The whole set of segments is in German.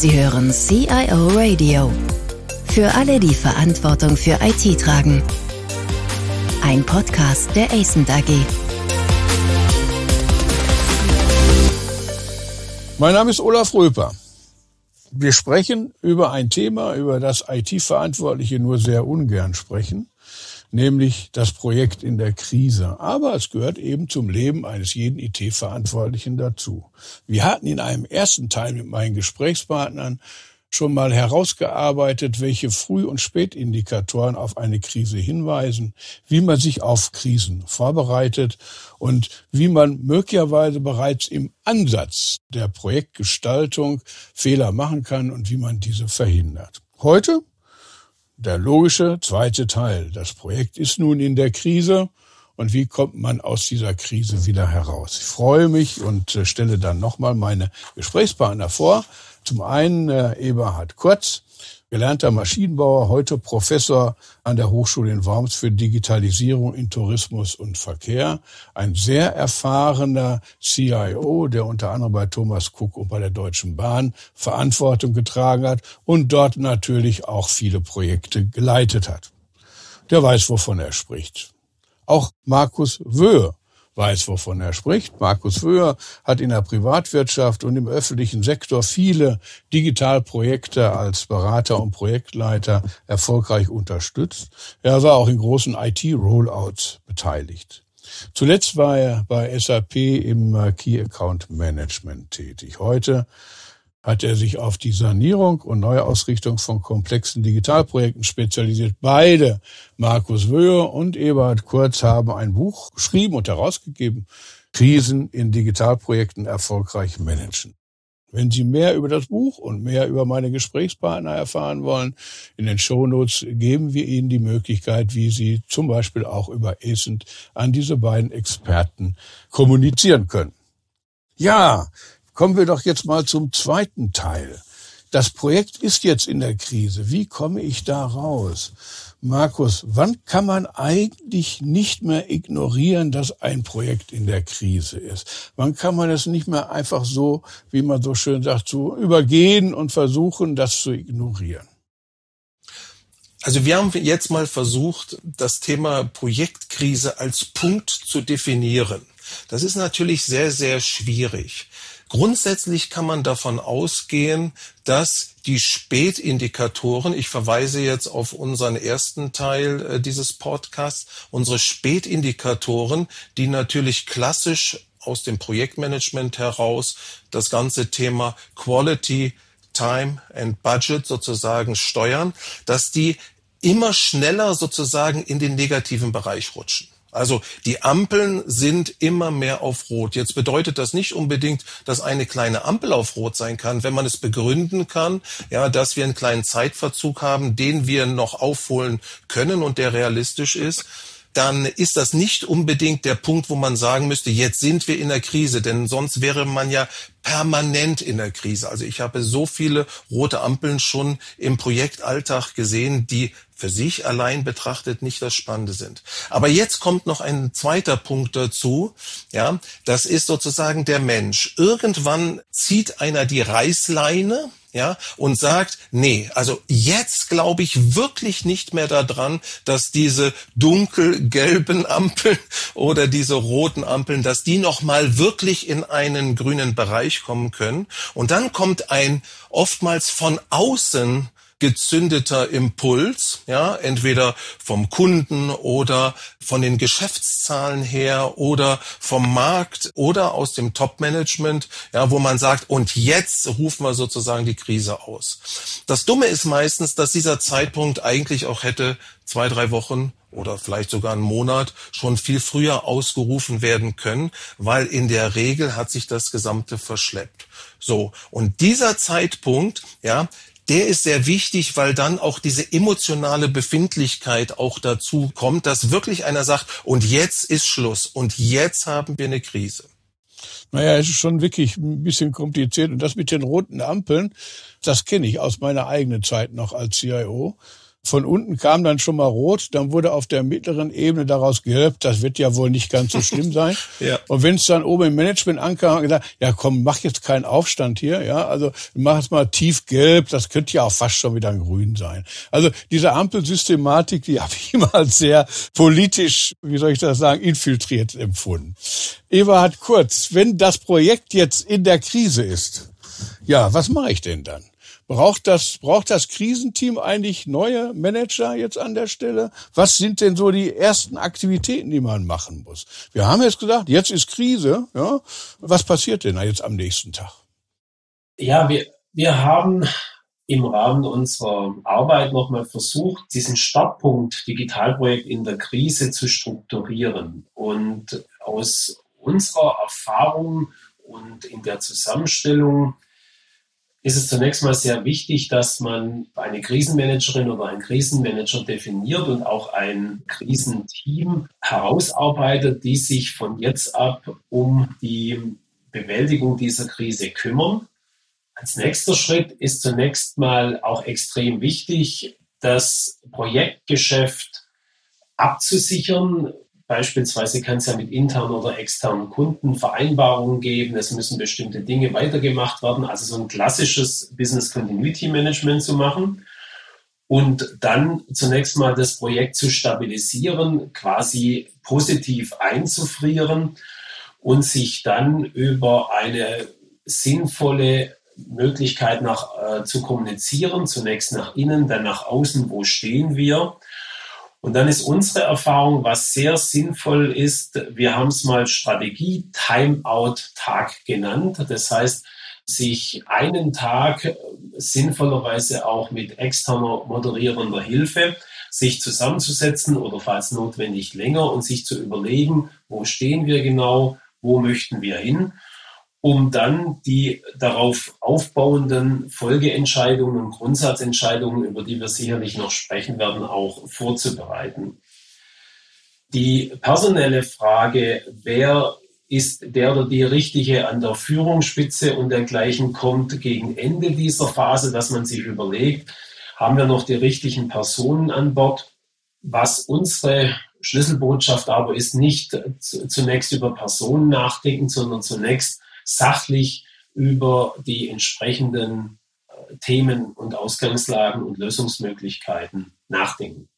Sie hören CIO Radio. Für alle, die Verantwortung für IT tragen. Ein Podcast der ACENT AG. Mein Name ist Olaf Röper. Wir sprechen über ein Thema, über das IT-Verantwortliche nur sehr ungern sprechen nämlich das Projekt in der Krise. Aber es gehört eben zum Leben eines jeden IT-Verantwortlichen dazu. Wir hatten in einem ersten Teil mit meinen Gesprächspartnern schon mal herausgearbeitet, welche Früh- und Spätindikatoren auf eine Krise hinweisen, wie man sich auf Krisen vorbereitet und wie man möglicherweise bereits im Ansatz der Projektgestaltung Fehler machen kann und wie man diese verhindert. Heute der logische zweite Teil. Das Projekt ist nun in der Krise. Und wie kommt man aus dieser Krise wieder heraus? Ich freue mich und äh, stelle dann nochmal meine Gesprächspartner vor. Zum einen äh, Eberhard Kurz, gelernter Maschinenbauer, heute Professor an der Hochschule in Worms für Digitalisierung in Tourismus und Verkehr. Ein sehr erfahrener CIO, der unter anderem bei Thomas Cook und bei der Deutschen Bahn Verantwortung getragen hat und dort natürlich auch viele Projekte geleitet hat. Der weiß, wovon er spricht. Auch Markus Wöhe, weiß, wovon er spricht. Markus Wöhr hat in der Privatwirtschaft und im öffentlichen Sektor viele Digitalprojekte als Berater und Projektleiter erfolgreich unterstützt. Er war auch in großen IT-Rollouts beteiligt. Zuletzt war er bei SAP im Key Account Management tätig. Heute hat er sich auf die Sanierung und Neuausrichtung von komplexen Digitalprojekten spezialisiert. Beide, Markus Wöhr und Eberhard Kurz, haben ein Buch geschrieben und herausgegeben, Krisen in Digitalprojekten erfolgreich managen. Wenn Sie mehr über das Buch und mehr über meine Gesprächspartner erfahren wollen, in den Shownotes geben wir Ihnen die Möglichkeit, wie Sie zum Beispiel auch über ESENT an diese beiden Experten kommunizieren können. Ja, Kommen wir doch jetzt mal zum zweiten Teil. Das Projekt ist jetzt in der Krise. Wie komme ich da raus? Markus, wann kann man eigentlich nicht mehr ignorieren, dass ein Projekt in der Krise ist? Wann kann man es nicht mehr einfach so, wie man so schön sagt, so übergehen und versuchen, das zu ignorieren? Also wir haben jetzt mal versucht, das Thema Projektkrise als Punkt zu definieren. Das ist natürlich sehr, sehr schwierig. Grundsätzlich kann man davon ausgehen, dass die Spätindikatoren, ich verweise jetzt auf unseren ersten Teil äh, dieses Podcasts, unsere Spätindikatoren, die natürlich klassisch aus dem Projektmanagement heraus das ganze Thema Quality, Time and Budget sozusagen steuern, dass die immer schneller sozusagen in den negativen Bereich rutschen. Also die Ampeln sind immer mehr auf Rot. Jetzt bedeutet das nicht unbedingt, dass eine kleine Ampel auf Rot sein kann, wenn man es begründen kann, ja, dass wir einen kleinen Zeitverzug haben, den wir noch aufholen können und der realistisch ist dann ist das nicht unbedingt der Punkt, wo man sagen müsste, jetzt sind wir in der Krise, denn sonst wäre man ja permanent in der Krise. Also ich habe so viele rote Ampeln schon im Projektalltag gesehen, die für sich allein betrachtet nicht das Spannende sind. Aber jetzt kommt noch ein zweiter Punkt dazu. Ja, das ist sozusagen der Mensch. Irgendwann zieht einer die Reißleine ja, und sagt, nee, also jetzt glaube ich wirklich nicht mehr daran, dass diese dunkelgelben Ampeln oder diese roten Ampeln, dass die nochmal wirklich in einen grünen Bereich kommen können. Und dann kommt ein oftmals von außen gezündeter Impuls, ja, entweder vom Kunden oder von den Geschäftszahlen her oder vom Markt oder aus dem Top-Management, ja, wo man sagt, und jetzt rufen wir sozusagen die Krise aus. Das Dumme ist meistens, dass dieser Zeitpunkt eigentlich auch hätte zwei, drei Wochen oder vielleicht sogar einen Monat schon viel früher ausgerufen werden können, weil in der Regel hat sich das Gesamte verschleppt. So. Und dieser Zeitpunkt, ja, der ist sehr wichtig, weil dann auch diese emotionale Befindlichkeit auch dazu kommt, dass wirklich einer sagt, und jetzt ist Schluss und jetzt haben wir eine Krise. Naja, es ist schon wirklich ein bisschen kompliziert. Und das mit den roten Ampeln, das kenne ich aus meiner eigenen Zeit noch als CIO. Von unten kam dann schon mal rot, dann wurde auf der mittleren Ebene daraus gelb. Das wird ja wohl nicht ganz so schlimm sein. ja. Und wenn es dann oben im Management ankam, haben gesagt, ja komm, mach jetzt keinen Aufstand hier, ja, also mach es mal tiefgelb, das könnte ja auch fast schon wieder ein Grün sein. Also diese Ampelsystematik, die habe ich immer als sehr politisch, wie soll ich das sagen, infiltriert empfunden. Eva hat kurz, wenn das Projekt jetzt in der Krise ist, ja, was mache ich denn dann? Braucht das, braucht das Krisenteam eigentlich neue Manager jetzt an der Stelle? Was sind denn so die ersten Aktivitäten, die man machen muss? Wir haben jetzt gesagt, jetzt ist Krise, ja. Was passiert denn jetzt am nächsten Tag? Ja, wir, wir haben im Rahmen unserer Arbeit nochmal versucht, diesen Startpunkt Digitalprojekt in der Krise zu strukturieren. Und aus unserer Erfahrung und in der Zusammenstellung ist es zunächst mal sehr wichtig, dass man eine Krisenmanagerin oder einen Krisenmanager definiert und auch ein Krisenteam herausarbeitet, die sich von jetzt ab um die Bewältigung dieser Krise kümmern. Als nächster Schritt ist zunächst mal auch extrem wichtig, das Projektgeschäft abzusichern, Beispielsweise kann es ja mit internen oder externen Kunden Vereinbarungen geben. Es müssen bestimmte Dinge weitergemacht werden. Also so ein klassisches Business Continuity Management zu machen. Und dann zunächst mal das Projekt zu stabilisieren, quasi positiv einzufrieren und sich dann über eine sinnvolle Möglichkeit nach, äh, zu kommunizieren, zunächst nach innen, dann nach außen, wo stehen wir und dann ist unsere Erfahrung, was sehr sinnvoll ist, wir haben es mal Strategie-Timeout-Tag genannt. Das heißt, sich einen Tag sinnvollerweise auch mit externer moderierender Hilfe sich zusammenzusetzen oder falls notwendig länger und sich zu überlegen, wo stehen wir genau, wo möchten wir hin um dann die darauf aufbauenden Folgeentscheidungen und Grundsatzentscheidungen, über die wir sicherlich noch sprechen werden, auch vorzubereiten. Die personelle Frage, wer ist der oder die Richtige an der Führungsspitze und dergleichen kommt gegen Ende dieser Phase, dass man sich überlegt, haben wir noch die richtigen Personen an Bord? Was unsere Schlüsselbotschaft aber ist, nicht zunächst über Personen nachdenken, sondern zunächst sachlich über die entsprechenden äh, Themen und Ausgangslagen und Lösungsmöglichkeiten nachdenken.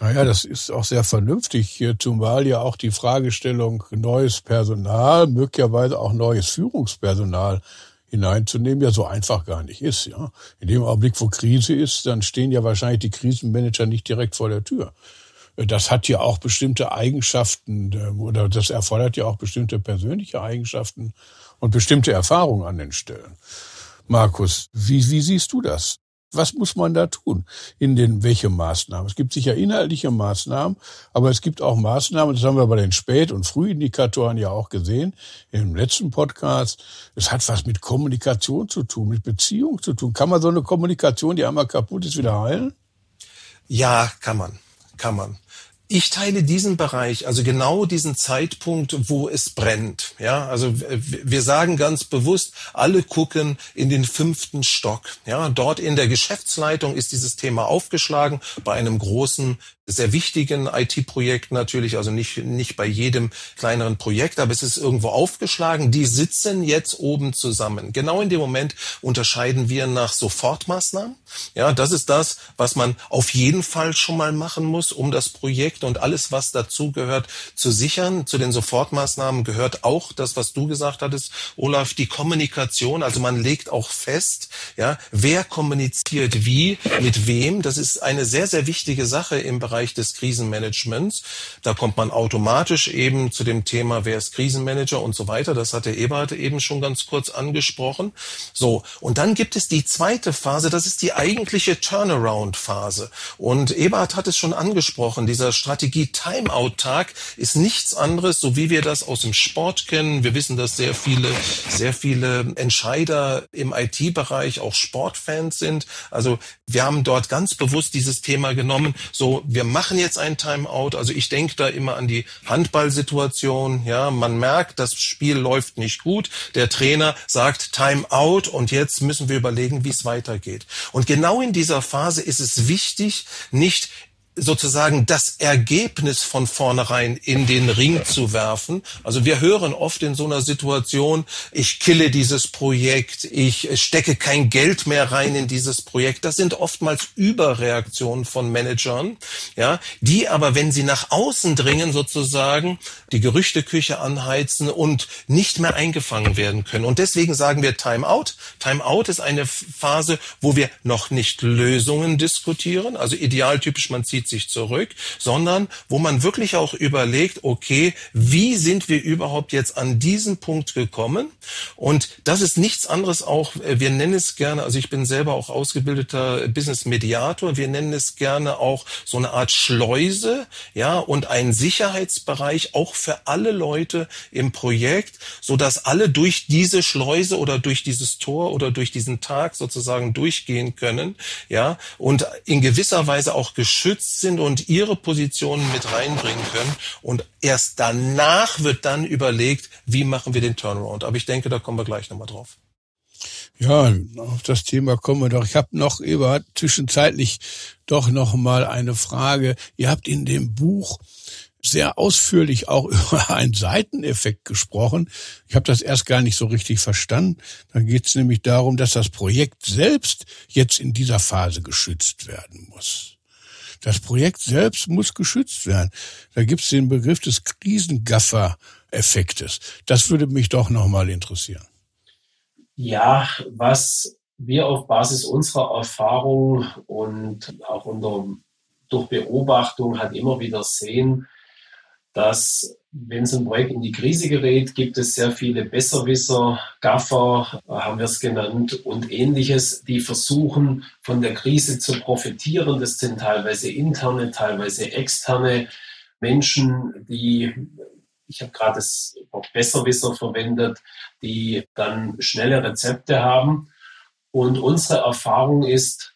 Naja, das ist auch sehr vernünftig, zumal ja auch die Fragestellung neues Personal, möglicherweise auch neues Führungspersonal hineinzunehmen, ja so einfach gar nicht ist. Ja, In dem Augenblick, wo Krise ist, dann stehen ja wahrscheinlich die Krisenmanager nicht direkt vor der Tür. Das hat ja auch bestimmte Eigenschaften äh, oder das erfordert ja auch bestimmte persönliche Eigenschaften und bestimmte Erfahrungen an den Stellen. Markus, wie, wie siehst du das? Was muss man da tun? In den welche Maßnahmen? Es gibt sicher inhaltliche Maßnahmen, aber es gibt auch Maßnahmen, das haben wir bei den Spät- und Frühindikatoren ja auch gesehen im letzten Podcast. Es hat was mit Kommunikation zu tun, mit Beziehung zu tun. Kann man so eine Kommunikation, die einmal kaputt ist, wieder heilen? Ja, kann man. Kann man. Ich teile diesen Bereich, also genau diesen Zeitpunkt, wo es brennt. Ja, also wir sagen ganz bewusst, alle gucken in den fünften Stock. Ja, dort in der Geschäftsleitung ist dieses Thema aufgeschlagen bei einem großen sehr wichtigen IT-Projekt natürlich, also nicht, nicht bei jedem kleineren Projekt, aber es ist irgendwo aufgeschlagen. Die sitzen jetzt oben zusammen. Genau in dem Moment unterscheiden wir nach Sofortmaßnahmen. Ja, das ist das, was man auf jeden Fall schon mal machen muss, um das Projekt und alles, was dazu gehört, zu sichern. Zu den Sofortmaßnahmen gehört auch das, was du gesagt hattest, Olaf, die Kommunikation. Also man legt auch fest, ja, wer kommuniziert wie, mit wem. Das ist eine sehr, sehr wichtige Sache im Bereich Bereich des Krisenmanagements. Da kommt man automatisch eben zu dem Thema, wer ist Krisenmanager und so weiter. Das hat der Eberhard eben schon ganz kurz angesprochen. So. Und dann gibt es die zweite Phase. Das ist die eigentliche Turnaround-Phase. Und Eberhard hat es schon angesprochen. Dieser Strategie-Timeout-Tag ist nichts anderes, so wie wir das aus dem Sport kennen. Wir wissen, dass sehr viele, sehr viele Entscheider im IT-Bereich auch Sportfans sind. Also wir haben dort ganz bewusst dieses Thema genommen. So, wir wir machen jetzt ein Timeout. Also ich denke da immer an die Handballsituation. Ja, man merkt, das Spiel läuft nicht gut. Der Trainer sagt Timeout und jetzt müssen wir überlegen, wie es weitergeht. Und genau in dieser Phase ist es wichtig, nicht sozusagen das Ergebnis von vornherein in den Ring zu werfen. Also wir hören oft in so einer Situation, ich kille dieses Projekt, ich stecke kein Geld mehr rein in dieses Projekt. Das sind oftmals Überreaktionen von Managern, ja, die aber, wenn sie nach außen dringen, sozusagen die Gerüchteküche anheizen und nicht mehr eingefangen werden können. Und deswegen sagen wir Timeout. Timeout ist eine Phase, wo wir noch nicht Lösungen diskutieren. Also idealtypisch, man zieht zieht sich zurück, sondern wo man wirklich auch überlegt, okay, wie sind wir überhaupt jetzt an diesen Punkt gekommen? Und das ist nichts anderes auch, äh, wir nennen es gerne, also ich bin selber auch ausgebildeter Business Mediator, wir nennen es gerne auch so eine Art Schleuse, ja, und ein Sicherheitsbereich auch für alle Leute im Projekt, so dass alle durch diese Schleuse oder durch dieses Tor oder durch diesen Tag sozusagen durchgehen können, ja, und in gewisser Weise auch geschützt sind und ihre Positionen mit reinbringen können. Und erst danach wird dann überlegt, wie machen wir den Turnaround. Aber ich denke, da kommen wir gleich nochmal drauf. Ja, auf das Thema kommen wir doch. Ich habe noch, Eberhard, zwischenzeitlich doch noch mal eine Frage. Ihr habt in dem Buch sehr ausführlich auch über einen Seiteneffekt gesprochen. Ich habe das erst gar nicht so richtig verstanden. Da geht es nämlich darum, dass das Projekt selbst jetzt in dieser Phase geschützt werden muss. Das Projekt selbst muss geschützt werden. Da gibt es den Begriff des Krisengaffer-Effektes. Das würde mich doch nochmal interessieren. Ja, was wir auf Basis unserer Erfahrung und auch unter, durch Beobachtung halt immer wieder sehen, dass wenn so ein Projekt in die Krise gerät, gibt es sehr viele Besserwisser, Gaffer, haben wir es genannt, und ähnliches, die versuchen, von der Krise zu profitieren. Das sind teilweise interne, teilweise externe Menschen, die, ich habe gerade das Wort Besserwisser verwendet, die dann schnelle Rezepte haben. Und unsere Erfahrung ist,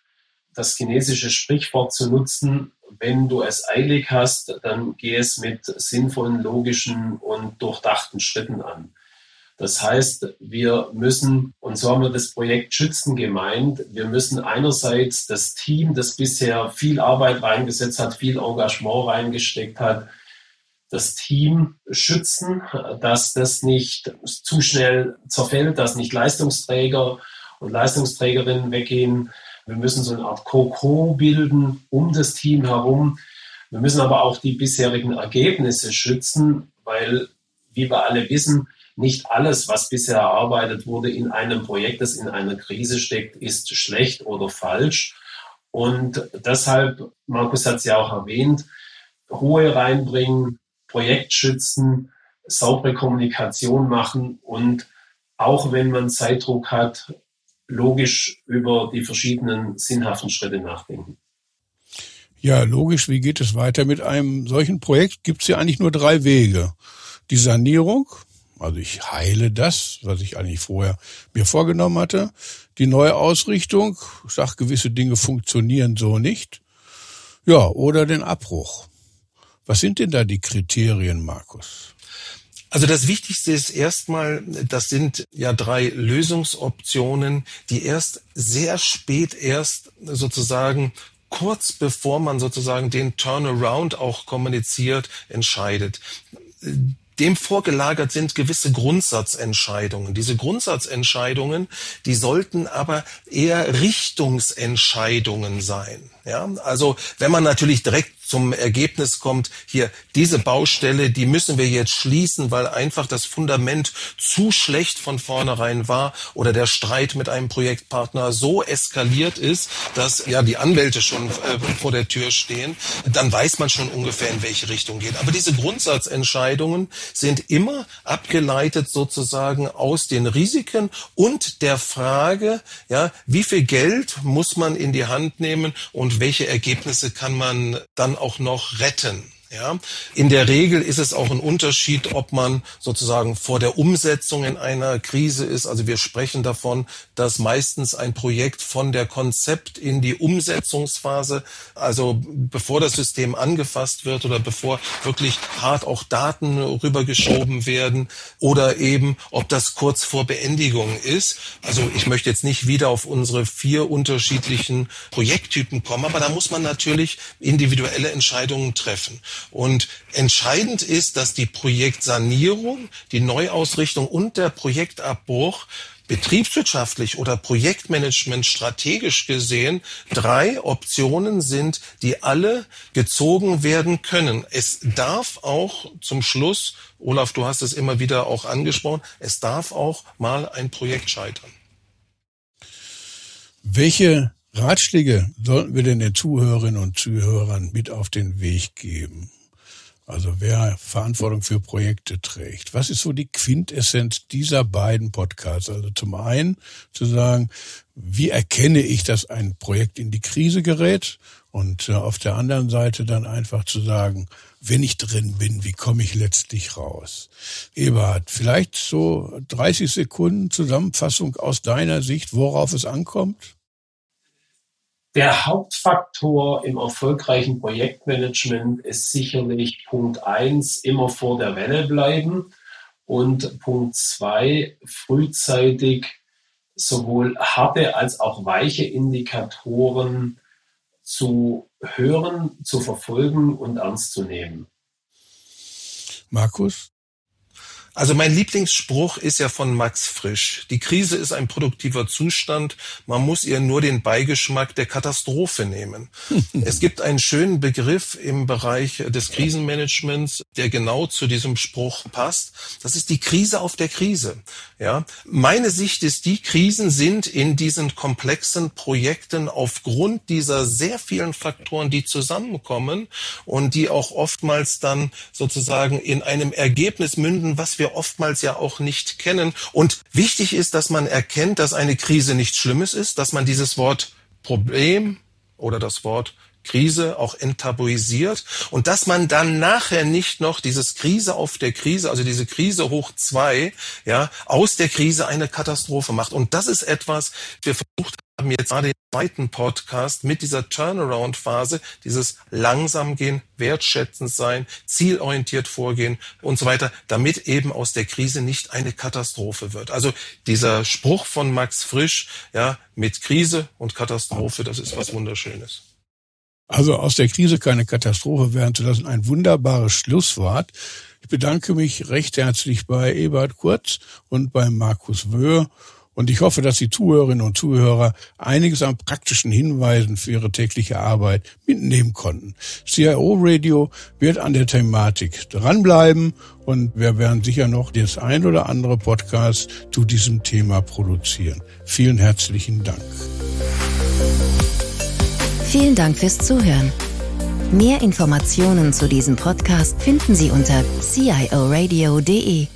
das chinesische Sprichwort zu nutzen, wenn du es eilig hast, dann geh es mit sinnvollen, logischen und durchdachten Schritten an. Das heißt, wir müssen, und so haben wir das Projekt Schützen gemeint, wir müssen einerseits das Team, das bisher viel Arbeit reingesetzt hat, viel Engagement reingesteckt hat, das Team schützen, dass das nicht zu schnell zerfällt, dass nicht Leistungsträger und Leistungsträgerinnen weggehen, wir müssen so eine Art Koko bilden um das Team herum. Wir müssen aber auch die bisherigen Ergebnisse schützen, weil, wie wir alle wissen, nicht alles, was bisher erarbeitet wurde in einem Projekt, das in einer Krise steckt, ist schlecht oder falsch. Und deshalb, Markus hat es ja auch erwähnt, Ruhe reinbringen, Projekt schützen, saubere Kommunikation machen und auch wenn man Zeitdruck hat, logisch über die verschiedenen sinnhaften Schritte nachdenken. Ja, logisch. Wie geht es weiter mit einem solchen Projekt? Gibt es ja eigentlich nur drei Wege. Die Sanierung, also ich heile das, was ich eigentlich vorher mir vorgenommen hatte. Die neue Ausrichtung, ich sag, gewisse Dinge funktionieren so nicht. Ja, oder den Abbruch. Was sind denn da die Kriterien, Markus? Also das Wichtigste ist erstmal, das sind ja drei Lösungsoptionen, die erst sehr spät erst sozusagen kurz bevor man sozusagen den Turnaround auch kommuniziert, entscheidet dem vorgelagert sind gewisse Grundsatzentscheidungen. Diese Grundsatzentscheidungen, die sollten aber eher Richtungsentscheidungen sein. Ja, also wenn man natürlich direkt zum Ergebnis kommt, hier diese Baustelle, die müssen wir jetzt schließen, weil einfach das Fundament zu schlecht von vornherein war oder der Streit mit einem Projektpartner so eskaliert ist, dass ja die Anwälte schon äh, vor der Tür stehen, dann weiß man schon ungefähr in welche Richtung geht. Aber diese Grundsatzentscheidungen sind immer abgeleitet sozusagen aus den Risiken und der Frage, ja, wie viel Geld muss man in die Hand nehmen und welche Ergebnisse kann man dann auch noch retten. Ja, in der Regel ist es auch ein Unterschied, ob man sozusagen vor der Umsetzung in einer Krise ist. Also wir sprechen davon, dass meistens ein Projekt von der Konzept in die Umsetzungsphase, also bevor das System angefasst wird oder bevor wirklich hart auch Daten rübergeschoben werden oder eben, ob das kurz vor Beendigung ist. Also ich möchte jetzt nicht wieder auf unsere vier unterschiedlichen Projekttypen kommen, aber da muss man natürlich individuelle Entscheidungen treffen. Und entscheidend ist, dass die Projektsanierung, die Neuausrichtung und der Projektabbruch betriebswirtschaftlich oder Projektmanagement strategisch gesehen drei Optionen sind, die alle gezogen werden können. Es darf auch zum Schluss, Olaf, du hast es immer wieder auch angesprochen, es darf auch mal ein Projekt scheitern. Welche Ratschläge sollten wir denn den Zuhörerinnen und Zuhörern mit auf den Weg geben? Also wer Verantwortung für Projekte trägt. Was ist so die Quintessenz dieser beiden Podcasts? Also zum einen zu sagen, wie erkenne ich, dass ein Projekt in die Krise gerät? Und äh, auf der anderen Seite dann einfach zu sagen, wenn ich drin bin, wie komme ich letztlich raus? Eberhard, vielleicht so 30 Sekunden Zusammenfassung aus deiner Sicht, worauf es ankommt? Der Hauptfaktor im erfolgreichen Projektmanagement ist sicherlich Punkt eins immer vor der Welle bleiben und Punkt zwei frühzeitig sowohl harte als auch weiche Indikatoren zu hören, zu verfolgen und ernst zu nehmen. Markus? Also mein Lieblingsspruch ist ja von Max Frisch. Die Krise ist ein produktiver Zustand. Man muss ihr nur den Beigeschmack der Katastrophe nehmen. es gibt einen schönen Begriff im Bereich des Krisenmanagements, der genau zu diesem Spruch passt. Das ist die Krise auf der Krise. Ja, meine Sicht ist, die Krisen sind in diesen komplexen Projekten aufgrund dieser sehr vielen Faktoren, die zusammenkommen und die auch oftmals dann sozusagen in einem Ergebnis münden, was wir wir oftmals ja auch nicht kennen. Und wichtig ist, dass man erkennt, dass eine Krise nichts Schlimmes ist, dass man dieses Wort Problem oder das Wort Krise auch enttabuisiert und dass man dann nachher nicht noch dieses Krise auf der Krise, also diese Krise hoch zwei, ja, aus der Krise eine Katastrophe macht. Und das ist etwas, wir versucht haben jetzt gerade den zweiten Podcast mit dieser Turnaround-Phase, dieses langsam gehen, wertschätzend sein, zielorientiert vorgehen und so weiter, damit eben aus der Krise nicht eine Katastrophe wird. Also dieser Spruch von Max Frisch, ja, mit Krise und Katastrophe, das ist was Wunderschönes. Also aus der Krise keine Katastrophe werden zu lassen, ein wunderbares Schlusswort. Ich bedanke mich recht herzlich bei Ebert Kurz und bei Markus Wöhr und ich hoffe, dass die Zuhörerinnen und Zuhörer einiges an praktischen Hinweisen für ihre tägliche Arbeit mitnehmen konnten. CIO Radio wird an der Thematik dranbleiben und wir werden sicher noch das ein oder andere Podcast zu diesem Thema produzieren. Vielen herzlichen Dank. Vielen Dank fürs Zuhören. Mehr Informationen zu diesem Podcast finden Sie unter cioradio.de.